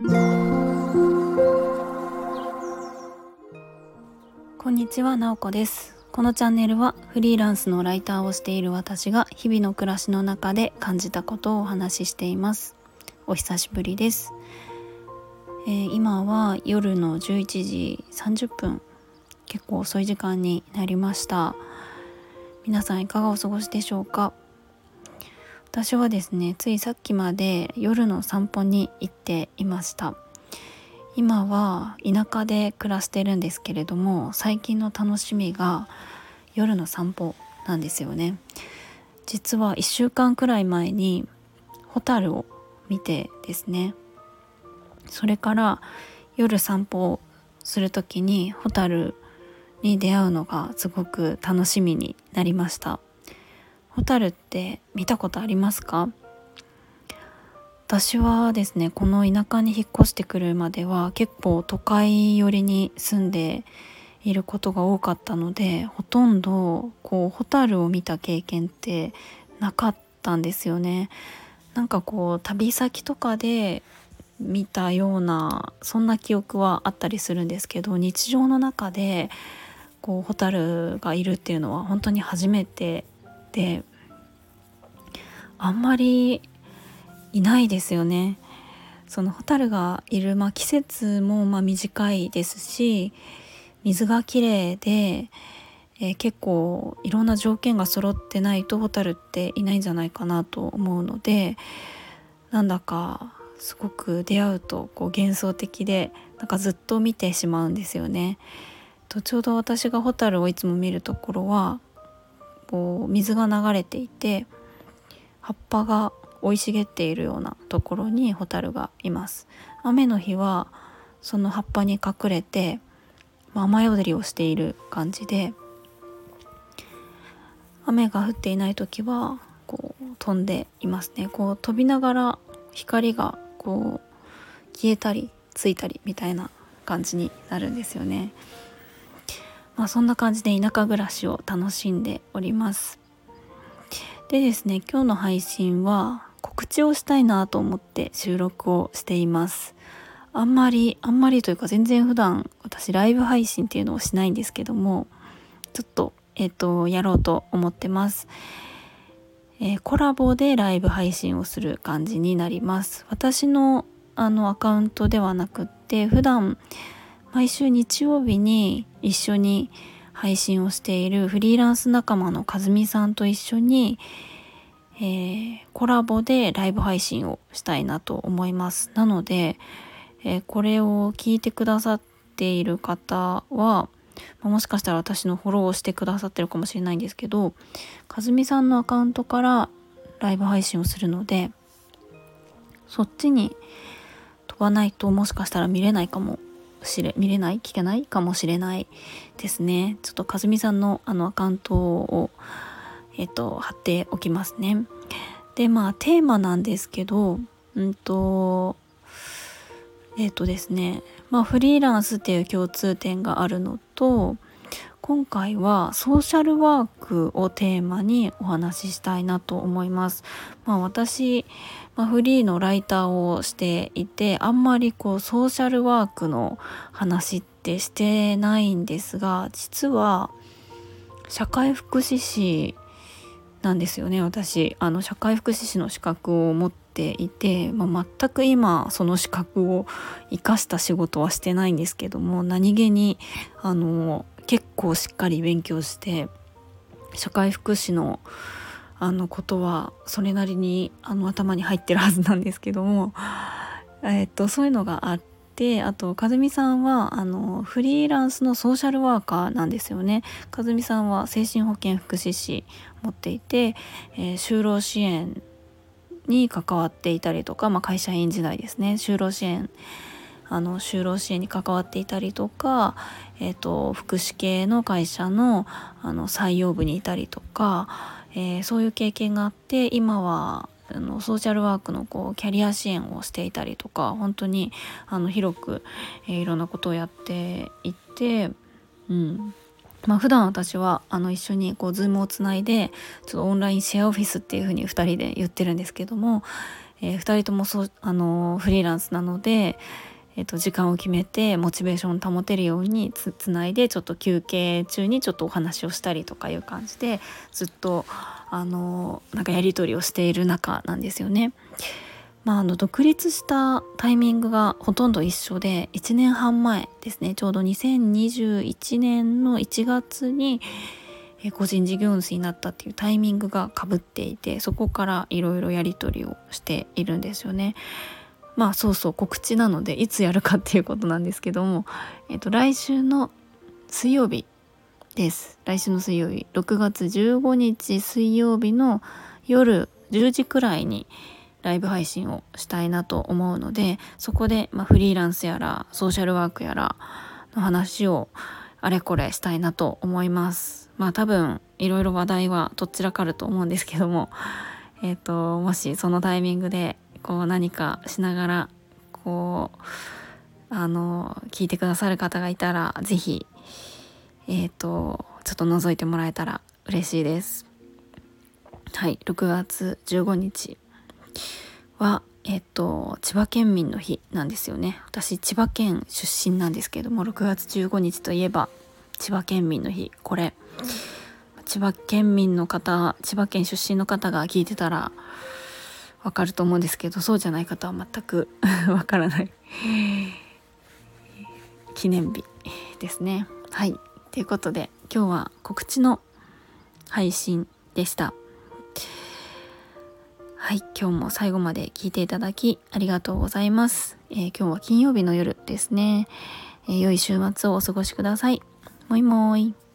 こんにちは、なおこです。このチャンネルはフリーランスのライターをしている私が日々の暮らしの中で感じたことをお話ししています。お久しぶりです、えー、今は夜の11時30分。結構遅い時間になりました。皆さんいかがお過ごしでしょうか？私はですねついさっきまで夜の散歩に行っていました。今は田舎で暮らしてるんですけれども最近の楽しみが夜の散歩なんですよね。実は1週間くらい前にホタルを見てですね。それから夜散歩する時にホタルに出会うのがすごく楽しみになりました。ホタルって見たことありますか？私はですねこの田舎に引っ越してくるまでは結構都会寄りに住んでいることが多かったのでほとんどこうホタルを見た経験ってなかったんですよね。なんかこう旅先とかで見たようなそんな記憶はあったりするんですけど日常の中でこうホタルがいるっていうのは本当に初めてであんまりいないですよね。そのホタルがいる、まあ、季節もま短いですし水がきれいで、えー、結構いろんな条件が揃ってないとホタルっていないんじゃないかなと思うのでなんだかすごく出会うとこう幻想的でなんかずっと見てしまうんですよね。とちょうど私がホタルをいつも見るところはこう水が流れていて葉っぱが生い茂っているようなところにホタルがいます。雨の日はその葉っぱに隠れて雨宿りをしている感じで雨が降っていない時はこう飛んでいますね。こう飛びながら光がこう消えたりついたりみたいな感じになるんですよね。まあそんな感じで田舎暮らしを楽しんでおります。でですね今日の配信は告知をしたいなと思って収録をしています。あんまりあんまりというか全然普段私ライブ配信っていうのをしないんですけどもちょっとえっ、ー、とやろうと思ってます。えー、コラボでライブ配信をする感じになります。私のあのアカウントではなくって普段毎週日曜日に一緒に配信をしているフリーランス仲間のかずみさんと一緒にえー、コラボでライブ配信をしたいなと思います。なので、えー、これを聞いてくださっている方はもしかしたら私のフォローをしてくださってるかもしれないんですけどかずみさんのアカウントからライブ配信をするのでそっちに飛ばないともしかしたら見れないかもしれ見れない？聞けない？かもしれないですね。ちょっとかずみさんのあのアカウントをえっと、貼っておきますね。でまあテーマなんですけどうんとえっとですね。まあフリーランスっていう共通点があるのと今回はソーシャルワークをテーマにお話ししたいなと思います。まあ、私、まあ、フリーのライターをしていてあんまりこうソーシャルワークの話ってしてないんですが実は社会福祉士なんですよね私あの社会福祉士の資格を持っていて、まあ、全く今その資格を生かした仕事はしてないんですけども何気にあの結構しっかり勉強して社会福祉のあのことはそれなりにあの頭に入ってるはずなんですけども、えっと、そういうのがあってあと和美さんはあのフリーランスのソーシャルワーカーなんですよね。和美さんは精神保健福祉士持っていて、えー、就労支援に関わっていたりとか、まあ、会社員時代ですね。就労支援あの就労支援に関わっていたりとか、えーと、福祉系の会社のあの採用部にいたりとか、えー、そういう経験があって今はあのソーシャルワークのこうキャリア支援をしていたりとか本当にあの広く、えー、いろんなことをやっていて、うん、まあ普段私はあの一緒にこうズームをつないでちょっとオンラインシェアオフィスっていう風に2人で言ってるんですけども、えー、2人ともそ、あのフリーランスなので、えー、と時間を決めてモチベーションを保てるようにつつないでちょっと休憩中にちょっとお話をしたりとかいう感じでずっとあのなんかやり取りをしている中なんですよね。まあ、あの独立したタイミングがほとんど一緒で1年半前ですねちょうど2021年の1月に個人事業主になったっていうタイミングがかぶっていてそこからいろいろやり取りをしているんですよね。まあそうそう告知なのでいつやるかっていうことなんですけども、えっと、来週の水曜日です。来週の水曜日6月15日水曜日の夜10時くらいにライブ配信をしたいなと思うのでそこで、まあ、フリーランスやらソーシャルワークやらの話をあれこれしたいなと思います。まあ多分いろいろ話題はどちらかると思うんですけどもえっ、ー、ともしそのタイミングでこう何かしながらこうあの聞いてくださる方がいたら是非えっ、ー、とちょっと覗いてもらえたら嬉しいです。はい6月15日はえっと千葉県民の日なんですよね。私千葉県出身なんですけども6月15日といえば千葉県民の日。これ千葉県民の方千葉県出身の方が聞いてたらわかると思うんですけどそうじゃない方は全く わからない記念日ですね。はい。ということで今日は告知の配信でした。はい。今日も最後まで聞いていただきありがとうございます、えー、今日は金曜日の夜ですね、えー、良い週末をお過ごしください。もいもーい。